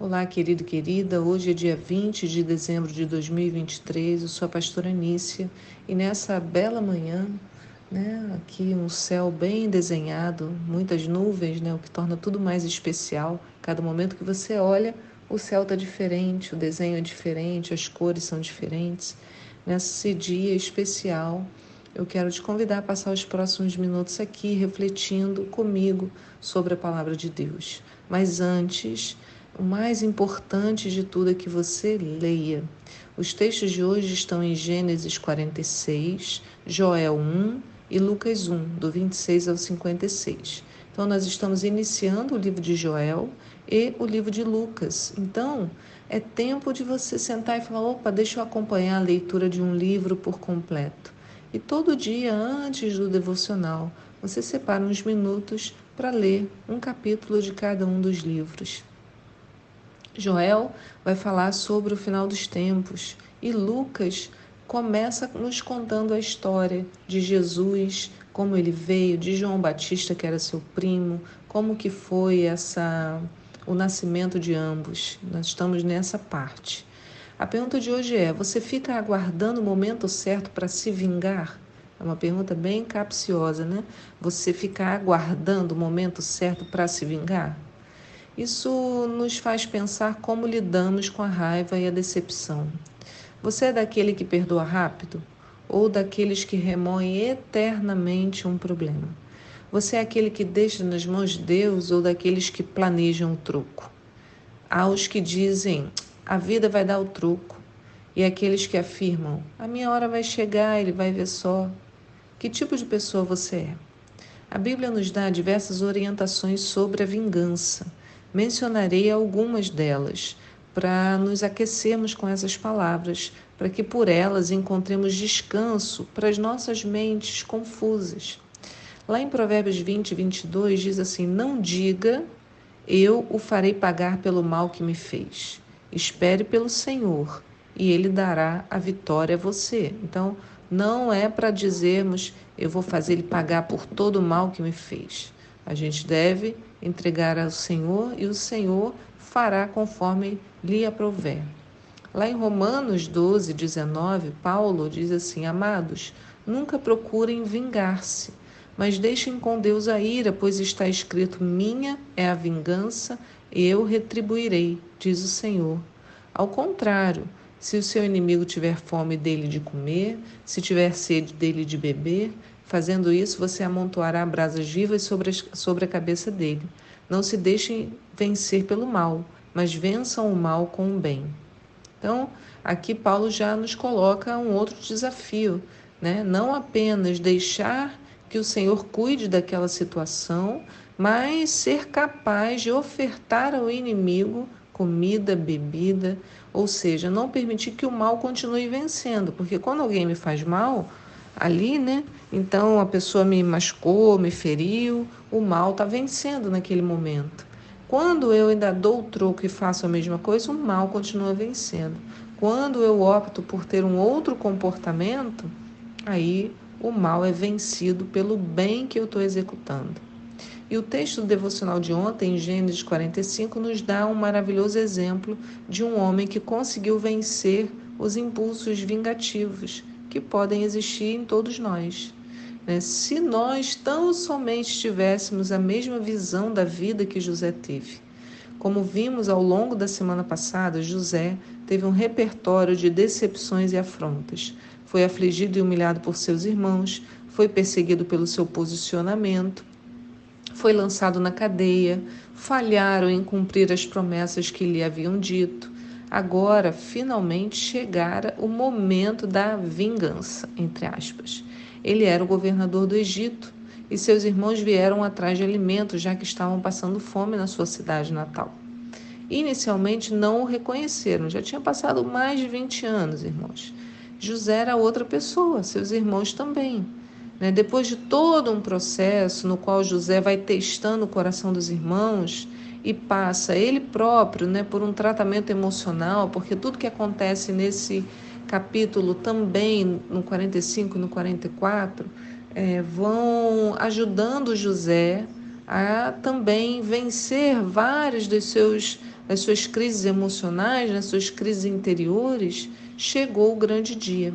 Olá, querido e querida. Hoje é dia 20 de dezembro de 2023. Eu sou a pastora Nícia e nessa bela manhã, né, aqui um céu bem desenhado, muitas nuvens, né, o que torna tudo mais especial. Cada momento que você olha, o céu está diferente, o desenho é diferente, as cores são diferentes. Nesse dia especial, eu quero te convidar a passar os próximos minutos aqui refletindo comigo sobre a palavra de Deus. Mas antes, o mais importante de tudo é que você leia. Os textos de hoje estão em Gênesis 46, Joel 1 e Lucas 1, do 26 ao 56. Então, nós estamos iniciando o livro de Joel e o livro de Lucas. Então, é tempo de você sentar e falar: opa, deixa eu acompanhar a leitura de um livro por completo. E todo dia, antes do devocional, você separa uns minutos para ler um capítulo de cada um dos livros. Joel vai falar sobre o final dos tempos e Lucas começa nos contando a história de Jesus, como ele veio, de João Batista que era seu primo, como que foi essa o nascimento de ambos. Nós estamos nessa parte. A pergunta de hoje é: você fica aguardando o momento certo para se vingar? É uma pergunta bem capciosa, né? Você ficar aguardando o momento certo para se vingar? Isso nos faz pensar como lidamos com a raiva e a decepção. Você é daquele que perdoa rápido ou daqueles que remoem eternamente um problema? Você é aquele que deixa nas mãos de Deus ou daqueles que planejam o troco? Há os que dizem: a vida vai dar o troco, e aqueles que afirmam: a minha hora vai chegar, ele vai ver só. Que tipo de pessoa você é? A Bíblia nos dá diversas orientações sobre a vingança. Mencionarei algumas delas para nos aquecermos com essas palavras, para que por elas encontremos descanso para as nossas mentes confusas. Lá em Provérbios 20, 22 diz assim: Não diga, eu o farei pagar pelo mal que me fez. Espere pelo Senhor e ele dará a vitória a você. Então, não é para dizermos, eu vou fazer ele pagar por todo o mal que me fez. A gente deve entregar ao Senhor e o Senhor fará conforme lhe aprouver. Lá em Romanos 12, 19, Paulo diz assim: Amados, nunca procurem vingar-se, mas deixem com Deus a ira, pois está escrito: Minha é a vingança, eu retribuirei, diz o Senhor. Ao contrário, se o seu inimigo tiver fome dele de comer, se tiver sede dele de beber, Fazendo isso, você amontoará brasas vivas sobre, sobre a cabeça dele. Não se deixem vencer pelo mal, mas vençam o mal com o bem. Então, aqui Paulo já nos coloca um outro desafio, né? Não apenas deixar que o Senhor cuide daquela situação, mas ser capaz de ofertar ao inimigo comida, bebida, ou seja, não permitir que o mal continue vencendo, porque quando alguém me faz mal, ali, né? Então a pessoa me machucou, me feriu, o mal está vencendo naquele momento. Quando eu ainda dou o troco e faço a mesma coisa, o mal continua vencendo. Quando eu opto por ter um outro comportamento, aí o mal é vencido pelo bem que eu estou executando. E o texto devocional de ontem, em Gênesis 45, nos dá um maravilhoso exemplo de um homem que conseguiu vencer os impulsos vingativos que podem existir em todos nós. Né? Se nós tão somente tivéssemos a mesma visão da vida que José teve. Como vimos ao longo da semana passada, José teve um repertório de decepções e afrontas. Foi afligido e humilhado por seus irmãos, foi perseguido pelo seu posicionamento, foi lançado na cadeia, falharam em cumprir as promessas que lhe haviam dito, Agora, finalmente, chegara o momento da vingança, entre aspas. Ele era o governador do Egito e seus irmãos vieram atrás de alimentos, já que estavam passando fome na sua cidade natal. Inicialmente não o reconheceram, já tinha passado mais de 20 anos, irmãos. José era outra pessoa, seus irmãos também. Né? Depois de todo um processo no qual José vai testando o coração dos irmãos, e passa ele próprio né, por um tratamento emocional, porque tudo que acontece nesse capítulo também, no 45 e no 44, é, vão ajudando José a também vencer vários dos seus nas suas crises emocionais, nas suas crises interiores, chegou o grande dia.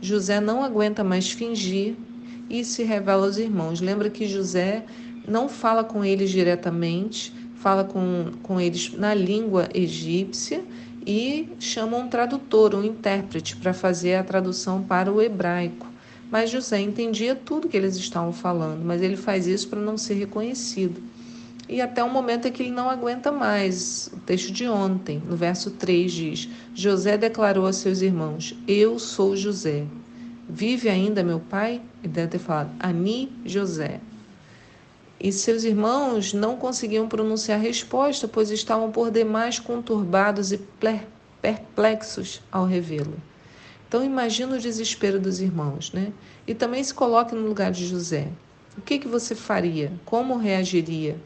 José não aguenta mais fingir e se revela aos irmãos. Lembra que José não fala com eles diretamente, fala com, com eles na língua egípcia e chama um tradutor, um intérprete, para fazer a tradução para o hebraico. Mas José entendia tudo que eles estavam falando, mas ele faz isso para não ser reconhecido. E até o momento em que ele não aguenta mais. O texto de ontem, no verso 3, diz: José declarou a seus irmãos: Eu sou José. Vive ainda meu pai? Ele deve ter falado: Ani José. E seus irmãos não conseguiam pronunciar a resposta, pois estavam por demais conturbados e perplexos ao revê-lo. Então imagina o desespero dos irmãos, né? E também se coloque no lugar de José. O que, que você faria? Como reagiria?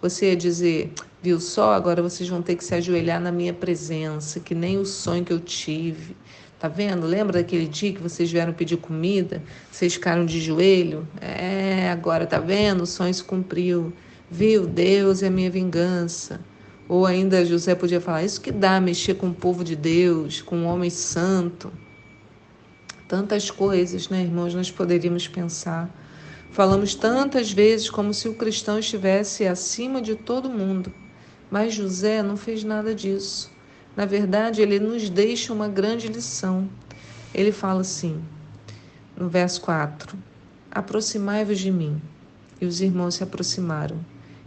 Você ia dizer, viu só, agora vocês vão ter que se ajoelhar na minha presença, que nem o sonho que eu tive. Tá vendo? Lembra daquele dia que vocês vieram pedir comida? Vocês ficaram de joelho? É, agora tá vendo? O sonho se cumpriu. Viu? Deus é a minha vingança. Ou ainda José podia falar: Isso que dá mexer com o povo de Deus, com um homem santo. Tantas coisas, né, irmãos, nós poderíamos pensar. Falamos tantas vezes como se o cristão estivesse acima de todo mundo, mas José não fez nada disso. Na verdade, ele nos deixa uma grande lição. Ele fala assim, no verso 4: Aproximai-vos de mim. E os irmãos se aproximaram.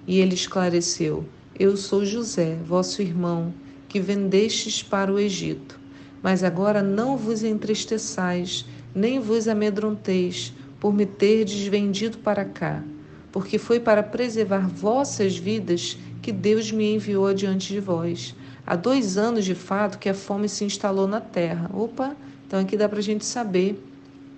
E ele esclareceu: Eu sou José, vosso irmão, que vendestes para o Egito. Mas agora não vos entristeçais, nem vos amedronteis, por me terdes vendido para cá, porque foi para preservar vossas vidas que Deus me enviou adiante de vós. Há dois anos, de fato, que a fome se instalou na terra. Opa, então aqui dá para a gente saber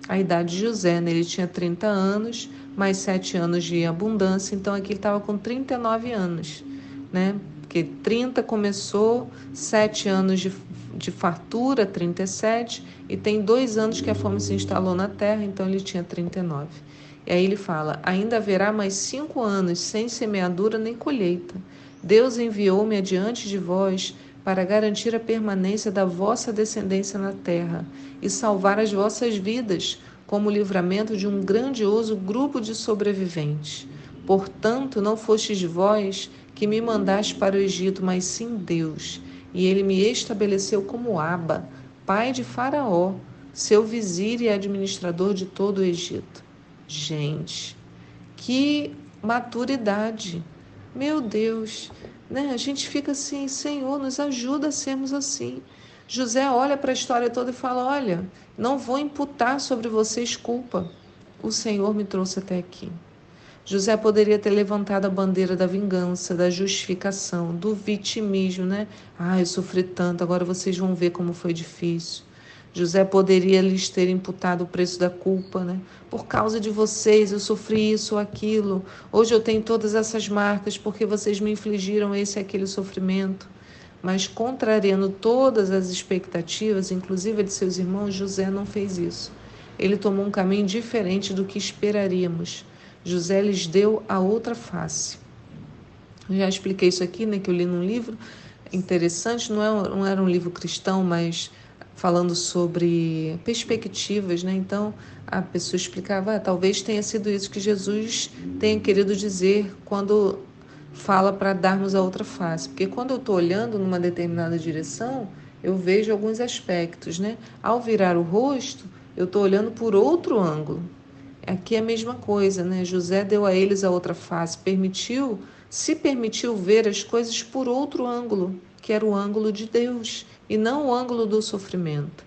a idade de José, né? Ele tinha 30 anos, mais sete anos de abundância, então aqui ele estava com 39 anos, né? Porque 30 começou, sete anos de de fartura, 37, e tem dois anos que a fome se instalou na terra, então ele tinha 39. E aí ele fala: ainda haverá mais cinco anos sem semeadura nem colheita. Deus enviou-me adiante de vós para garantir a permanência da vossa descendência na terra e salvar as vossas vidas, como livramento de um grandioso grupo de sobreviventes. Portanto, não fostes vós que me mandaste para o Egito, mas sim Deus e ele me estabeleceu como Aba, pai de Faraó, seu vizir e administrador de todo o Egito. Gente, que maturidade! Meu Deus, né? A gente fica assim, Senhor, nos ajuda a sermos assim. José olha para a história toda e fala: Olha, não vou imputar sobre vocês culpa. O Senhor me trouxe até aqui. José poderia ter levantado a bandeira da vingança, da justificação, do vitimismo, né? Ah, eu sofri tanto, agora vocês vão ver como foi difícil. José poderia lhes ter imputado o preço da culpa, né? Por causa de vocês eu sofri isso ou aquilo. Hoje eu tenho todas essas marcas porque vocês me infligiram esse e aquele sofrimento. Mas contrariando todas as expectativas, inclusive de seus irmãos, José não fez isso. Ele tomou um caminho diferente do que esperaríamos. José lhes deu a outra face. já expliquei isso aqui, né, que eu li num livro interessante, não, é, não era um livro cristão, mas falando sobre perspectivas, né? Então a pessoa explicava, ah, talvez tenha sido isso que Jesus tenha querido dizer quando fala para darmos a outra face, porque quando eu estou olhando numa determinada direção, eu vejo alguns aspectos, né? Ao virar o rosto, eu estou olhando por outro ângulo. Aqui é a mesma coisa, né? José deu a eles a outra face, permitiu, se permitiu ver as coisas por outro ângulo, que era o ângulo de Deus e não o ângulo do sofrimento.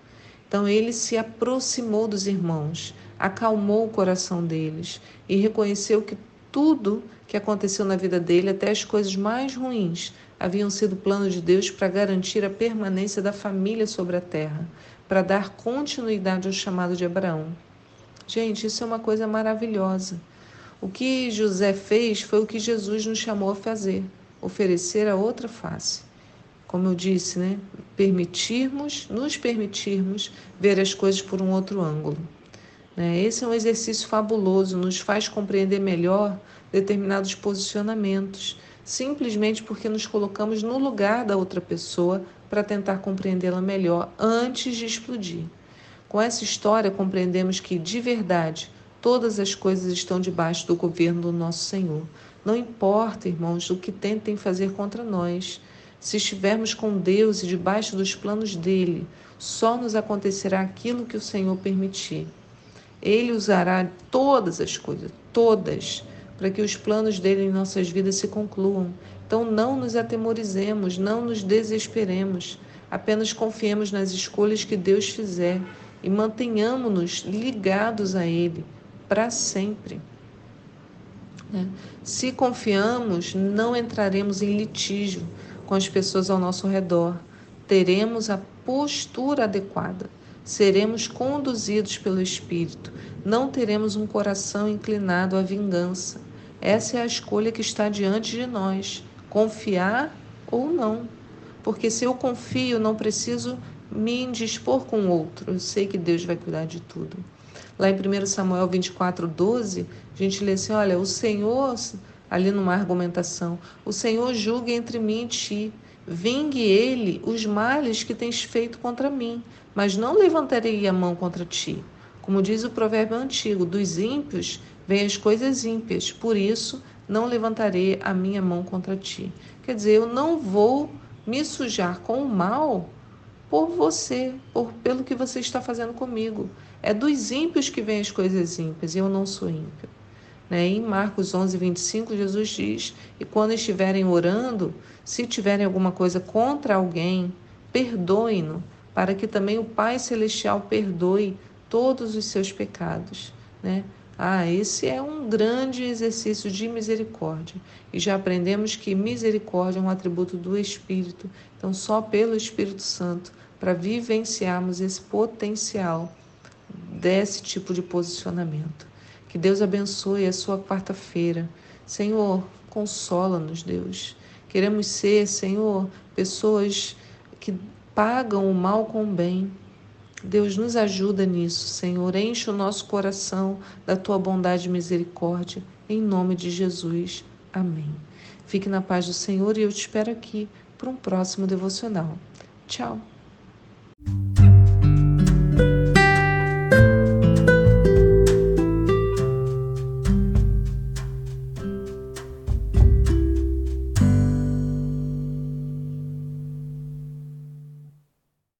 Então ele se aproximou dos irmãos, acalmou o coração deles e reconheceu que tudo que aconteceu na vida dele, até as coisas mais ruins, haviam sido plano de Deus para garantir a permanência da família sobre a terra, para dar continuidade ao chamado de Abraão. Gente, isso é uma coisa maravilhosa. O que José fez foi o que Jesus nos chamou a fazer, oferecer a outra face. Como eu disse, né? Permitirmos, nos permitirmos ver as coisas por um outro ângulo. Né? Esse é um exercício fabuloso, nos faz compreender melhor determinados posicionamentos. simplesmente porque nos colocamos no lugar da outra pessoa para tentar compreendê-la melhor antes de explodir. Com essa história, compreendemos que, de verdade, todas as coisas estão debaixo do governo do nosso Senhor. Não importa, irmãos, o que tentem fazer contra nós. Se estivermos com Deus e debaixo dos planos dele, só nos acontecerá aquilo que o Senhor permitir. Ele usará todas as coisas, todas, para que os planos dele em nossas vidas se concluam. Então não nos atemorizemos, não nos desesperemos, apenas confiemos nas escolhas que Deus fizer e mantenhamos-nos ligados a Ele para sempre. Né? Se confiamos, não entraremos em litígio com as pessoas ao nosso redor, teremos a postura adequada, seremos conduzidos pelo Espírito, não teremos um coração inclinado à vingança. Essa é a escolha que está diante de nós: confiar ou não. Porque se eu confio, não preciso me indispor com outro. Eu sei que Deus vai cuidar de tudo. Lá em 1 Samuel 24, 12, a gente lê assim: olha, o Senhor, ali numa argumentação, o Senhor julgue entre mim e ti. Vingue ele os males que tens feito contra mim, mas não levantarei a mão contra ti. Como diz o provérbio antigo, dos ímpios vêm as coisas ímpias, por isso não levantarei a minha mão contra ti. Quer dizer, eu não vou me sujar com o mal por você, por pelo que você está fazendo comigo. É dos ímpios que vêm as coisas ímpias e eu não sou ímpio. Né? Em Marcos 11, 25, Jesus diz: E quando estiverem orando, se tiverem alguma coisa contra alguém, perdoem-no, para que também o Pai Celestial perdoe todos os seus pecados. Né? Ah, esse é um grande exercício de misericórdia. E já aprendemos que misericórdia é um atributo do Espírito. Então, só pelo Espírito Santo, para vivenciarmos esse potencial desse tipo de posicionamento. Que Deus abençoe a sua quarta-feira. Senhor, consola-nos, Deus. Queremos ser, Senhor, pessoas que pagam o mal com o bem Deus nos ajuda nisso, Senhor. Enche o nosso coração da tua bondade e misericórdia. Em nome de Jesus. Amém. Fique na paz do Senhor e eu te espero aqui para um próximo devocional. Tchau.